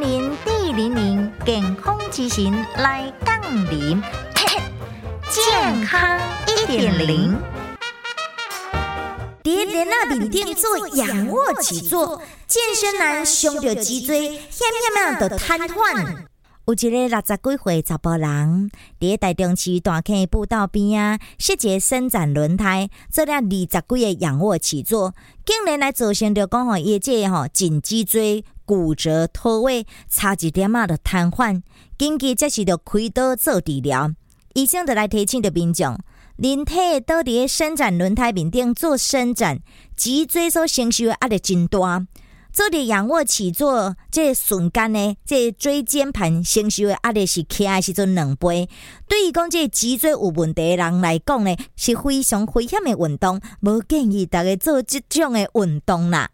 零零健康之行来杠铃，健康一点零。伫连那面顶做仰卧起坐，健身男伤着脊椎，险险啊，就瘫痪。有一个六十几岁查甫人，伫台中市大坑步道边啊，设一个伸展轮胎，做了二十几个仰卧起坐，竟然来造成着讲吼，伊这吼颈脊椎骨折脱位，差一点啊就瘫痪，紧急则是着开刀做治疗。医生就来提醒着民众，人体倒伫伸展轮胎面顶做伸展，脊椎所承受的压力真大。做伫仰卧起坐，这瞬间呢，这椎间盘承受的压力是起来时阵两倍。对于讲这脊椎有问题的人来讲呢，是非常危险的运动，无建议大家做即种的运动啦。